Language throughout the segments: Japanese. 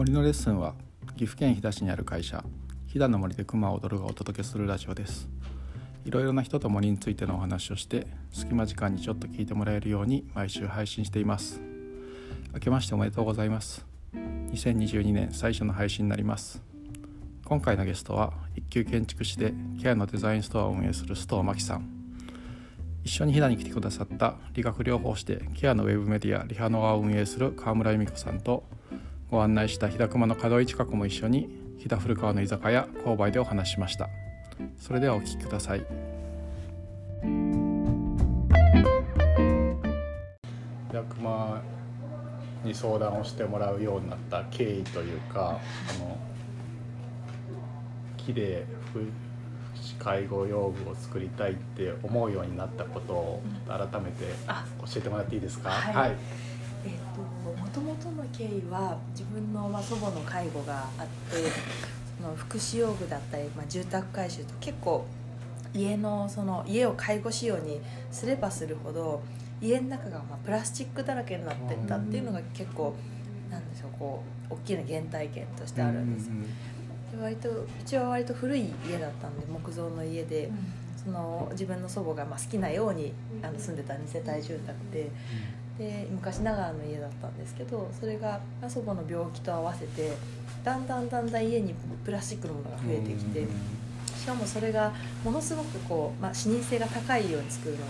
森のレッスンは岐阜県飛騨市にある会社飛騨の森で熊を踊るがお届けするラジオです。いろいろな人と森についてのお話をして隙間時間にちょっと聞いてもらえるように毎週配信しています。明けましておめでとうございます。2022年最初の配信になります。今回のゲストは一級建築士でケアのデザインストアを運営する須藤真希さん。一緒に飛騨に来てくださった理学療法士でケアのウェブメディアリハノアを運営する川村由美子さんとご案内した日高熊の門井近くも一緒に日田古川の居酒屋購買でお話ししました。それではお聞きください。日高熊に相談をしてもらうようになった経緯というかあの木で福祉介護用具を作りたいって思うようになったことを改めて教えてもらっていいですか、はい。えーと、もともとの経緯は自分の、まあ、祖母の介護があってその福祉用具だったり、まあ、住宅改修と結構家のその家を介護仕様にすればするほど家の中がまあプラスチックだらけになってったっていうのが結構なんでしょうこう大きな原体験としてあるんですよ。で割とうちは割と古い家だったんで木造の家で、その自分の祖母がまあ好きなようにあの住んでた2世帯住宅で。で昔ながらの家だったんですけどそれが祖母の病気と合わせてだんだんだんだん家にプラスチックのものが増えてきてしかもそれがものすごくこう、まあ、視認性が高いように作るので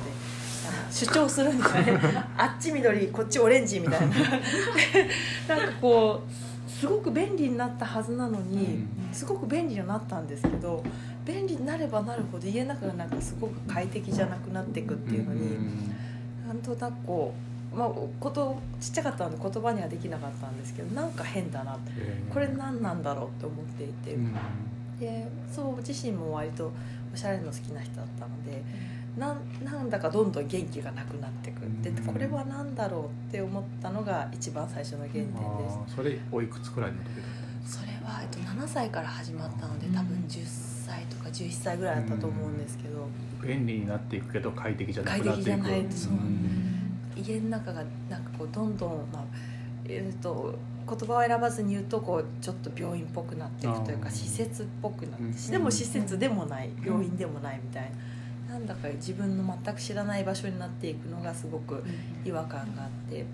主張するんですよね あっち緑こっちオレンジみたいな。なんかこうすごく便利になったはずなのにすごく便利になったんですけど便利になればなるほど家の中がなんかすごく快適じゃなくなっていくっていうのになんとなくこうまあ、ことちっちゃかったので言葉にはできなかったんですけどなんか変だなこれ何なんだろうって思っていて、でそう自身も割とおしゃれの好きな人だったのでななんだかどんどん元気がなくなってくって。これは何だろうって思ったのが一番最初の原点です。それおいくつくらいの時それは、えっと、7歳から始まったので多分10歳とか11歳ぐらいだったと思うんですけど、便利になっていくけど快適じゃなくなっていく。快適じゃないそう家の中がなんかこうどんどん、まあえーと、言葉を選ばずに言うとこうちょっと病院っぽくなっていくというか施設っぽくなって、でも施設でもない病院でもないみたいな、なんだか自分の全く知らない場所になっていくのがすごく違和感があって。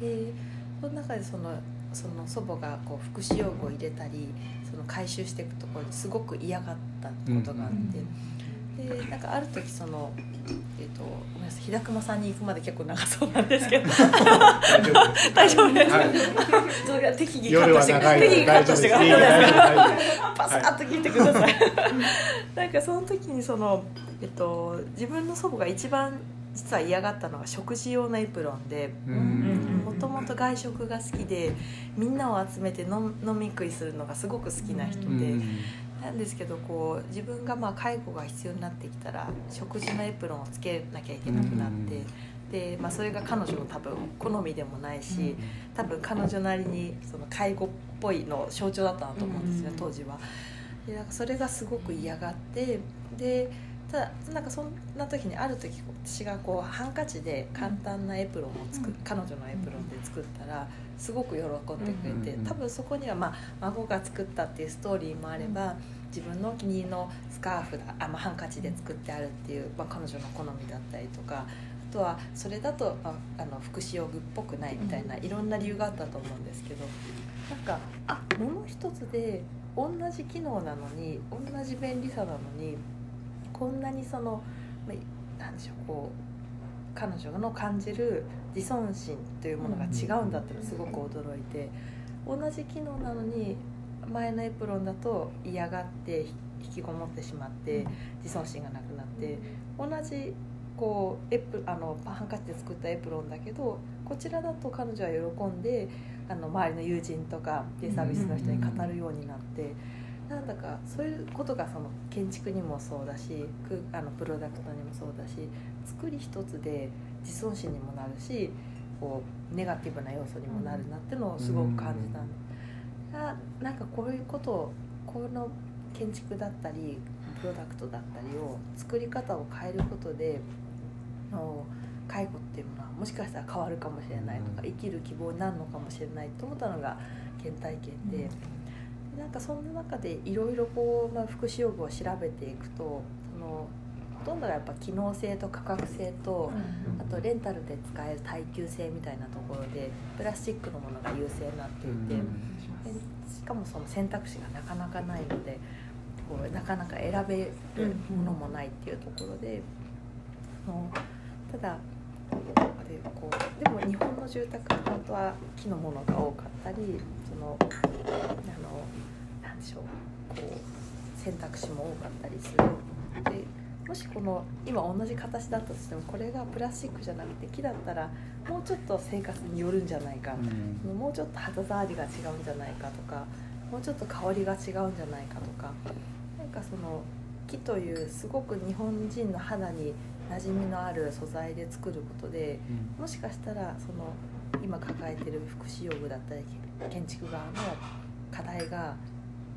でその中でそのその祖母がこう福祉用具を入れたりその回収していくところにすごく嫌がったことがあって。でなんかある時そのえっ、ー、とごめんなさい日高さんに行くまで結構長そうなんですけど。大丈夫です、はい、それが適宜カットして適宜カットしてください。パサッと切ってください。なんかその時にそのえっと自分の祖母が一番実は嫌がったのが食事用のエプロンでもともと外食が好きでみんなを集めて飲み食いするのがすごく好きな人でなんですけどこう自分がまあ介護が必要になってきたら食事のエプロンをつけなきゃいけなくなって。でまあ、それが彼女の多分好みでもないし多分彼女なりにその介護っぽいの象徴だったなと思うんですよ、当時は。でなんかそれがすごく嫌がってでただなんかそんな時にある時私がこうハンカチで簡単なエプロンを作、うん、彼女のエプロンで作ったらすごく喜んでくれて、多分そこには、まあ、孫が作ったっていうストーリーもあれば、自分のお気に入りのスカーフだあ、まあ、ハンカチで作ってあるっていう、まあ、彼女の好みだったりとかあとはそれだと、まあ、あの福祉用具っぽくないみたいないろんな理由があったと思うんですけどなんかあ物一つで同じ機能なのに同じ便利さなのにこんなにその何でしょうこう彼女の感じる自尊心というものが違うんだってすごく驚いて同じ機能なのに前のエプロンだと嫌がって引きこもってしまって自尊心がなくなって同じこうエプあのハンカチで作ったエプロンだけどこちらだと彼女は喜んであの周りの友人とかデイサービスの人に語るようになって。なんだかそういうことがその建築にもそうだしあのプロダクトにもそうだし作り一つで自尊心にもなるしこうネガティブな要素にもなるなっていうのをすごく感じたんで、うん、なんかこういうことをこの建築だったりプロダクトだったりを作り方を変えることでの介護っていうものはもしかしたら変わるかもしれないとか、生きる希望になるのかもしれないと思ったのが原体験で。なんかそんな中でいろいろこう、まあ、福祉用具を調べていくとそのほとんどがやっぱ機能性と価格性と、あとレンタルで使える耐久性みたいなところでプラスチックのものが優勢になっていて、しかもその選択肢がなかなかないのでこうなかなか選べるものもないっていうところで、のただでこうでも日本の住宅って本当は木のものが多かったりそのなんでしょうこう選択肢も多かったりする。でもしこの今同じ形だったとしてもこれがプラスチックじゃなくて木だったらもうちょっと生活によるんじゃないか、うん、もうちょっと肌触りが違うんじゃないかとかもうちょっと香りが違うんじゃないかとかなんかその木というすごく日本人の肌に馴染みのある素材で作ることで、うん、もしかしたらその今抱えてる福祉用具だったり建築側の課題が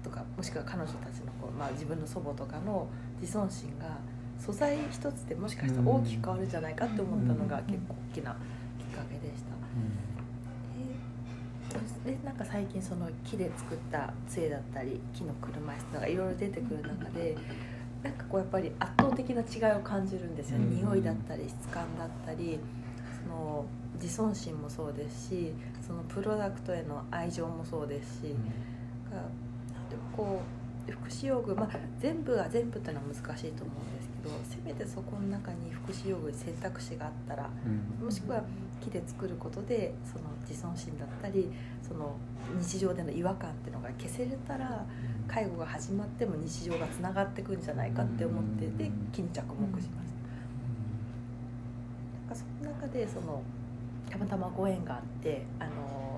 とかもしくは彼女たちのこう、まあ、自分の祖母とかの自尊心が素材一つでもしかしたら大きく変わるんじゃないかって思ったのが結構大きなきっかけでした。ででなんか最近その木で作った杖だったり木の車椅子とかいろいろ出てくる中でなんかこうやっぱり圧倒的な違いを感じるんですよ、ね、匂いだったり質感だったりその自尊心もそうですしそのプロダクトへの愛情もそうですし、うん、こう福祉用具、まあ、全部が全部っていうのは難しいと思うんですけどせめてそこの中に福祉用具に選択肢があったら、うん、もしくは木で作ることでその自尊心だったりその日常での違和感っていうのが消せれたら介護が始まっても日常がつながっていくんじゃないかって思ってで木に着目しました。なんかその中でそのたまたまご縁があってあの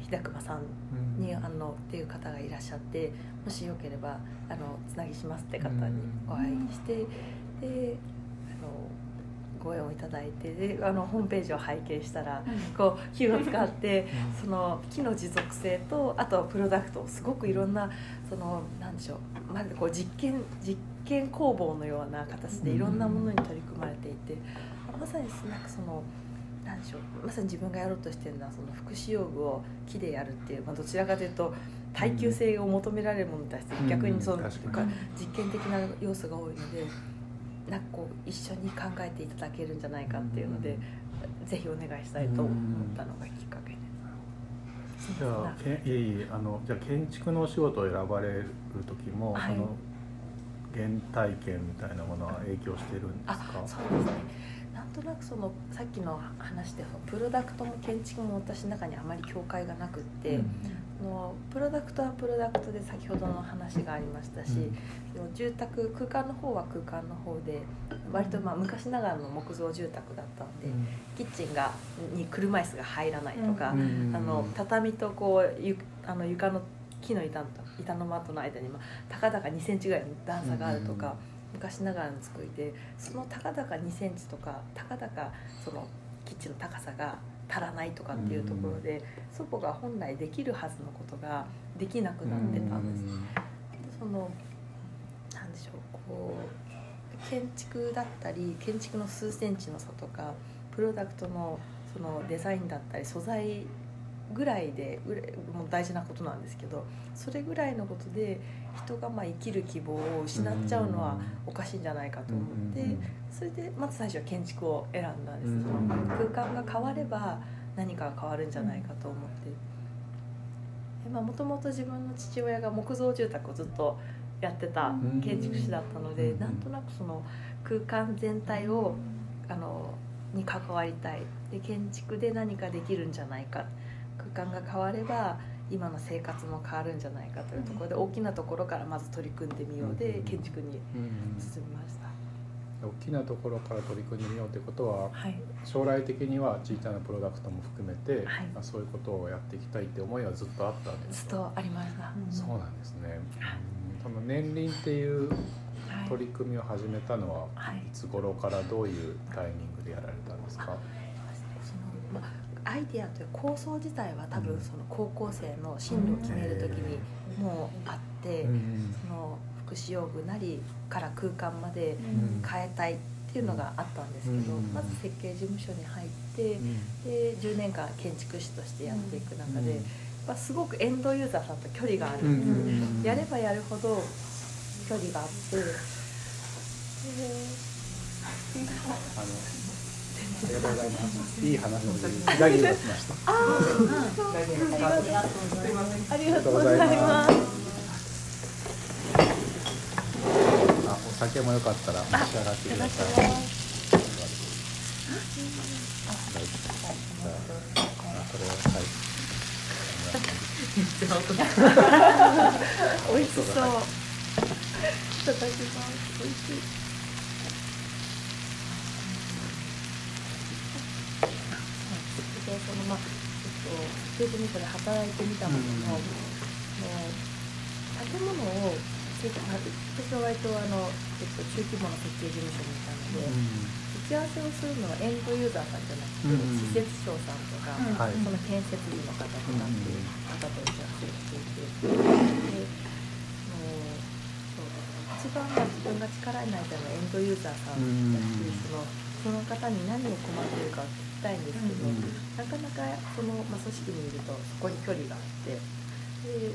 日高さんに、あのっていう方がいらっしゃってもしよければあのつなぎしますって方にお会いして、であのご縁をいただいてであのホームページを拝見したら、こう木を使ってその木の持続性とあとはプロダクトすごくいろんなそのなんでしょうまるでこう実験実験工房のような形でいろんなものに取り組まれていて、まさになんかその。なんでしょう。まさに自分がやろうとしてるのはその福祉用具を木でやるっていう、まあ、どちらかというと耐久性を求められるものに対して逆にその、実験的な要素が多いのでなんかこう一緒に考えていただけるんじゃないかっていうので、ぜひお願いしたいと思ったのがきっかけです。じゃあけいえいえあのじゃあ建築のお仕事を選ばれる時も、はい、その原体験みたいなものは影響してるんですか？そうですねとなくそのさっきの話でプロダクトも建築も私の中にあまり境界がなくって、うん、のプロダクトはプロダクトで先ほどの話がありましたし、うん、住宅空間の方は空間の方で割とまあ昔ながらの木造住宅だったんで、うん、キッチンがに車椅子が入らないとか、あの畳とこうゆあの床の木の板板のマットの間に、まあ、たかだか2センチぐらいの段差があるとか。昔ながらの作りでそのたかだか2センチとかたかだかそのキッチンの高さが足らないとかっていうところで、祖母が本来できるはずのことができなくなってたんです。そのなんでしょうこう建築だったり建築の数センチの差とかプロダクトのそのデザインだったり素材ぐらいでもう大事なことなんですけどそれぐらいのことで人がまあ生きる希望を失っちゃうのはおかしいんじゃないかと思ってそれでまず最初は建築を選んだんです空間が変われば何かが変わるんじゃないかと思って。もともと自分の父親が木造住宅をずっとやってた建築士だったのでなんとなくその空間全体をあのに関わりたい。で建築で何かできるんじゃないか空間が変われば今の生活も変わるんじゃないかというところで、大きなところからまず取り組んでみようで、建築に進みました。大きなところから取り組んでみようということは、はい、将来的には小さなプロダクトも含めて、はい、まあ、そういうことをやっていきたいって思いはずっとあったんですずっとありました、そうなんですね、その年輪っていう取り組みを始めたのは、い、つ頃からどういうタイミングでやられたんですか、アイディアという構想自体は多分その高校生の進路を決める時にもうあって、その福祉用具なりから空間まで変えたいっていうのがあったんですけど、うん。まず設計事務所に入って、で10年間建築士としてやっていく中で、やすごくエンドユーザーさんと距離がある。んですよ、やればやるほど距離があってでありがとうございます。いい話ので左に出しました。ありがとうございます。あ、お酒もよかったら召し上がってください。はいあこれははい。美味しそういただきます。美味しいえっと設計事務所で働いてみたものの、もう建物を私は割とあの、えっと、中規模の設計事務所にいたので、打ち合わせをするのはエンドユーザーさんじゃなくて、うん。施設長さんとか、うんはい。その建設部の方とかっていう方と打ち合わせをしていて、一番は自分が力になりたいのはエンドユーザーさんだし、うん。そのその方に何を困っているかを聞きたいんですけど、うんなかなかその、まあ、組織にいるとそこに距離があってで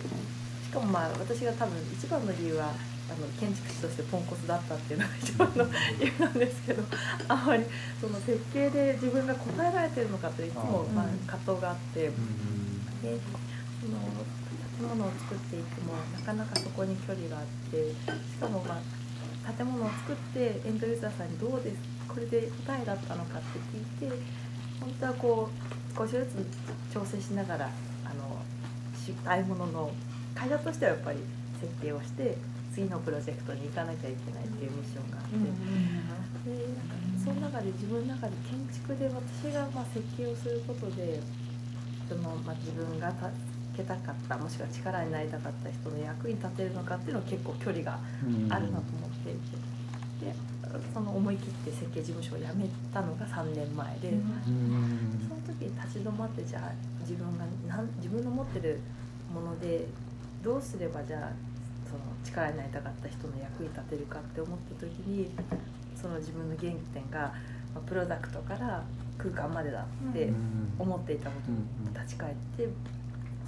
しかもまあ私が多分一番の理由はあの建築士としてポンコツだったっていうのが一番の理由なんですけどあまりその設計で自分が答えられてるのかといつもまあ葛藤があって。でその建物を作っていくもなかなかそこに距離があってしかも、まあ、建物を作ってエンドユーザーさんにどうですこれで答えだったのかって聞いて本当はこう少しずつ調整しながらあのしたいものの会社としてはやっぱり設計をして次のプロジェクトに行かなきゃいけないっていうミッションがあって。でなんかその中で自分の中で建築で私がまあ設計をすることでその、まあ、自分が助けたかったもしくは力になりたかった人の役に立てるのかっていうのは結構距離があるなと思っていてでその思い切って設計事務所を辞めたのが3年前で、その時に立ち止まってじゃあ自分がなん自分の持ってるものでどうすればじゃあその力になりたかった人の役に立てるかって思った時にその自分の原点が、まあプロダクトから空間までだって思っていたことに立ち返って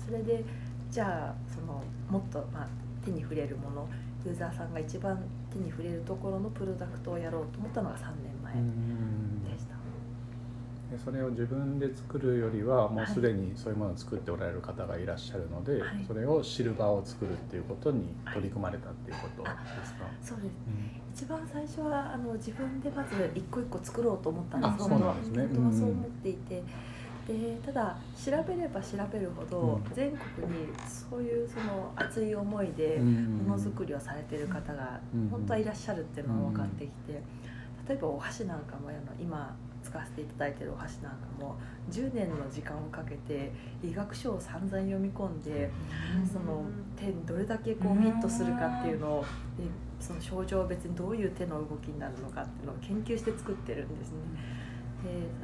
それでじゃあそのもっと、まあ、手に触れるものユーザーさんが一番手に触れるところのプロダクトをやろうと思ったのが3年前でした。でそれを自分で作るよりはもうすでにそういうものを作っておられる方がいらっしゃるので、はい。それをシルバーを作るっていうことに取り組まれたっていうことですか、そうです。一番最初はあの自分でまず一個一個作ろうと思ったんですあそうなんですね。本当はそう思っていて、でただ調べれば調べるほど、うん。全国にそういうその熱い思いでものづくりをされてる方がうん。本当はいらっしゃるっていうのが分かってきて、例えばお箸なんかもあの今使わせていただいてるお箸なんかも10年の時間をかけて医学書を散々読み込んでその手にどれだけこうフィットするかっていうのをでその症状別にどういう手の動きになるのかっていうのを研究して作ってるんですね。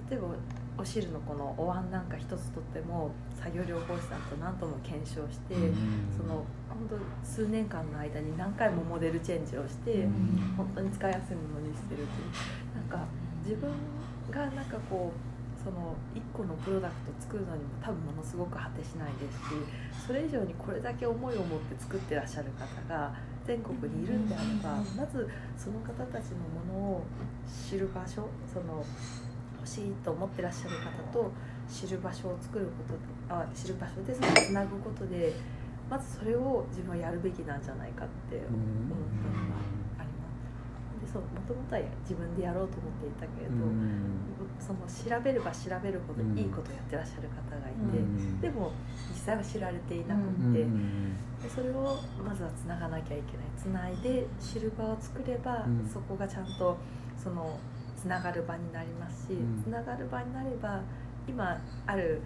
で例えばお汁のこのお椀なんか一つとっても作業療法士さんと何とも検証して、その本当数年間の間に何回もモデルチェンジをして、本当に使いやすいものにしてるっていうなんか自分がなんかこうその1個のプロダクトを作るのにも多分ものすごく果てしないですしそれ以上にこれだけ思いを持って作ってらっしゃる方が全国にいるんであればまずその方たちのものを知る場所その欲しいと思ってらっしゃる方と知る場所を作ることあ知る場所でそれをつなぐことでまずそれを自分はやるべきなんじゃないかって思ったのがあります。でそうもともとは自分でやろうと思っていたけれど、その調べれば調べるほどいいことをやってらっしゃる方がいて、でも実際は知られていなくて、でそれをまずはつながなきゃいけない。つないで知る場を作れば、うん。そこがちゃんとそのつながる場になりますし、うん。つながる場になれば今ある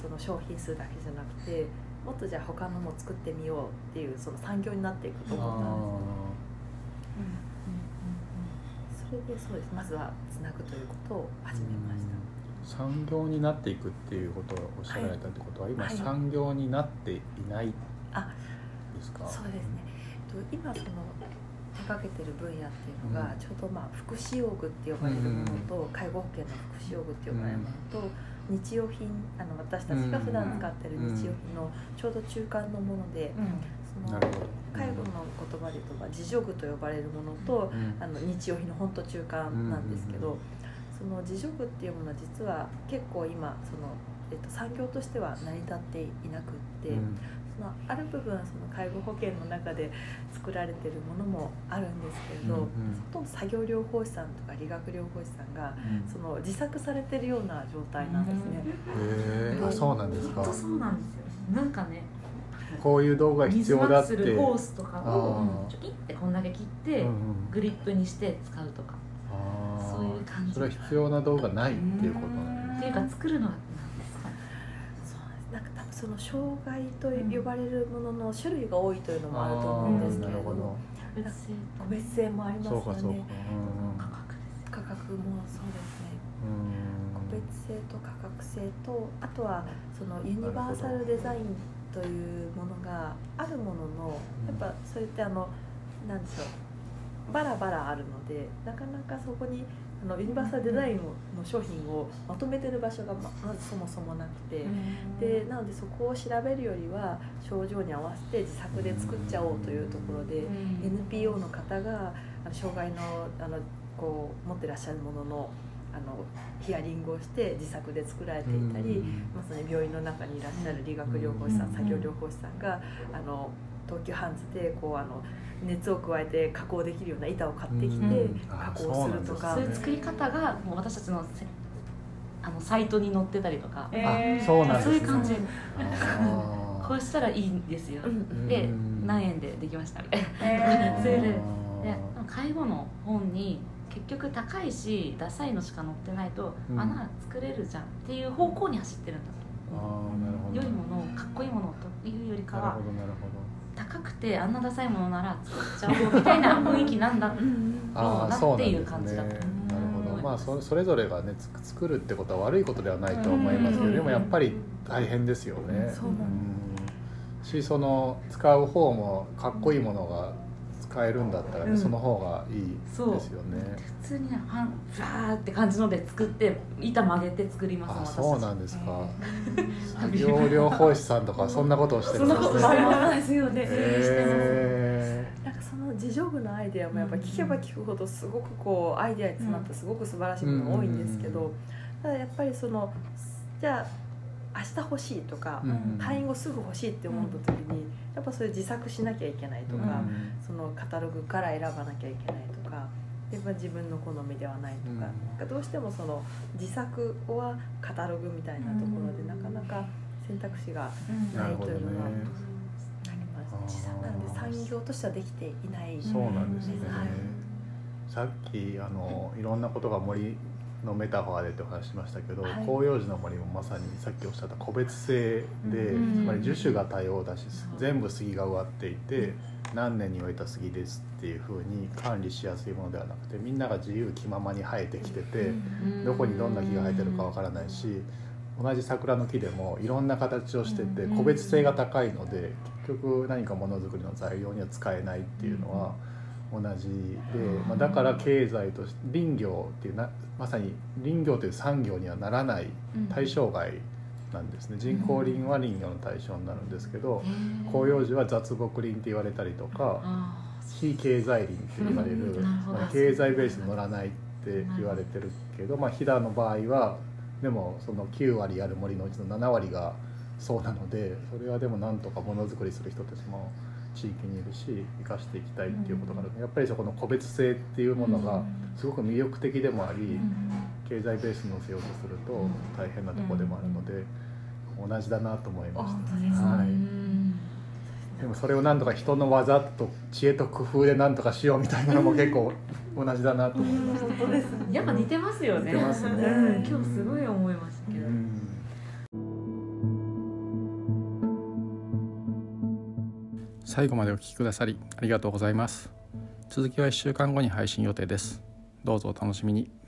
その商品数だけじゃなくてもっとじゃあ他のも作ってみようっていうその産業になっていくと思ったんですそれでそうです。まずはつなぐということを始めました。産業になっていくっていうことをおっしゃられたってことは、今はい。産業になっていないあですか、そうですね。と今その手掛けてる分野っていうのが、ちょうどまあ福祉用具って呼ばれるものと、介護保険の福祉用具って呼ばれるものと、日用品あの私たちが普段使ってる日用品のちょうど中間のもので、その介護の言葉で言うと自助具と呼ばれるものと、あの日用品の本当中間なんですけど、その自助具っていうものは実は結構今その、えっと、産業としては成り立っていなくって、そのある部分その介護保険の中で作られてるものもあるんですけれど、うんうん、ほとんど作業療法士さんとか理学療法士さんが、うん、その自作されてるような状態なんですね。へ、うん、あそうなんですか。そうなんですよ。なんかね。こういう道具が必要だって。水ホースとかをちょきってこんだけ切ってグリップにして使うとか。そういう感じ。それは必要な道具がないっていうことなんです。っていうか作るのはその障害と呼ばれるものの種類が多いというのもあると思うんですけれども、個別性もありますよね。価格もそうですね。個別性と価格性とあとはそのユニバーサルデザインというものがあるもののやっぱそれってあの何でしょう。バラバラあるのでなかなかそこにあのユニバーサルデザインの商品をまとめてる場所がまずそもそもなくて。でなのでそこを調べるよりは症状に合わせて自作で作っちゃおうというところで NPO の方が障害のあのこう持ってらっしゃるもののあのヒアリングをして自作で作られていたり、まさに病院の中にいらっしゃる理学療法士さん、作業療法士さんがあの東急ハンズでこうあの熱を加えて加工できるような板を買ってきて加工するとか、そういう作り方がもう私たちのあのサイトに載ってたりとか、えー、そうなん、ね、そういう感じ。こうしたらいいんですよ、で何円でできましたみたいな、えー、そ れでで介護の本に結局高いしダサいのしか載ってないと、うん、穴作れるじゃんっていう方向に走ってるんだと。あなるほど。良いものかっこいいものというよりかはなるほどなるほど高くてあんなダサいものなら作っちゃおうみたいな雰囲気なんだ ろうなっていう感じだと、ね、なるほど。まあそそれぞれがね作るってことは悪いことではないと思いますけどでもやっぱり大変ですよね。そうしその使う方もかっこいいものが使えるんだったら、ねうん、その方がいいですよね。普通にねファンファーって感じので作って板曲げて作りますあそうなんですか。作業療法士さんとかそんなことをしてるんです。ねそんなことありますよね。えー、なんかその自助具のアイデアもやっぱ聞けば聞くほどすごくこうアイデアに詰まってすごく素晴らしいものが多いんですけどただやっぱりそのじゃあ明日欲しいとか、退院後すぐ欲しいって思った時にやっぱそれ自作しなきゃいけないとか、そのカタログから選ばなきゃいけないとかやっぱ自分の好みではないとか,、うん、どうしてもその自作はカタログみたいなところで、なかなか選択肢がないというのは。自作なんで産業としてはできていないそうなんですね、はい、さっきあのいろんなことが盛りのメタファーでってお話しましたけど、はい、広葉樹の森もまさにさっきおっしゃった個別性で、つまり樹種が多様だし全部杉が植わっていて何年に植えた杉ですっていうふうに管理しやすいものではなくてみんなが自由気ままに生えてきててどこにどんな木が生えてるかわからないし同じ桜の木でもいろんな形をしてて個別性が高いので結局何かものづくりの材料には使えないっていうのは。同じで、まあ、だから経済として林業っていうなまさに林業という産業にはならない対象外なんですね、人工林は林業の対象になるんですけど、広葉樹は雑木林って言われたりとか非経済林って言われる、まあ、経済ベースに乗らないって言われてるけど、まあ、飛騨の場合はでもその9割ある森のうちの7割がそうなのでそれはでもなんとかものづくりする人たちも。地域にいるし生かしていきたいっていうことがある、やっぱりそこの個別性っていうものがすごく魅力的でもあり、経済ベースに乗せようとすると大変なとこでもあるので、同じだなと思いました。はいでもそれをなんとか人の技と知恵と工夫でなんとかしようみたいなのも結構同じだなと思いました。本当です、ね。やっぱ似てますよね。似てますね。今日すごい思いましたけど。最後までお聴きくださりありがとうございます。続きは1週間後に配信予定です。どうぞお楽しみに。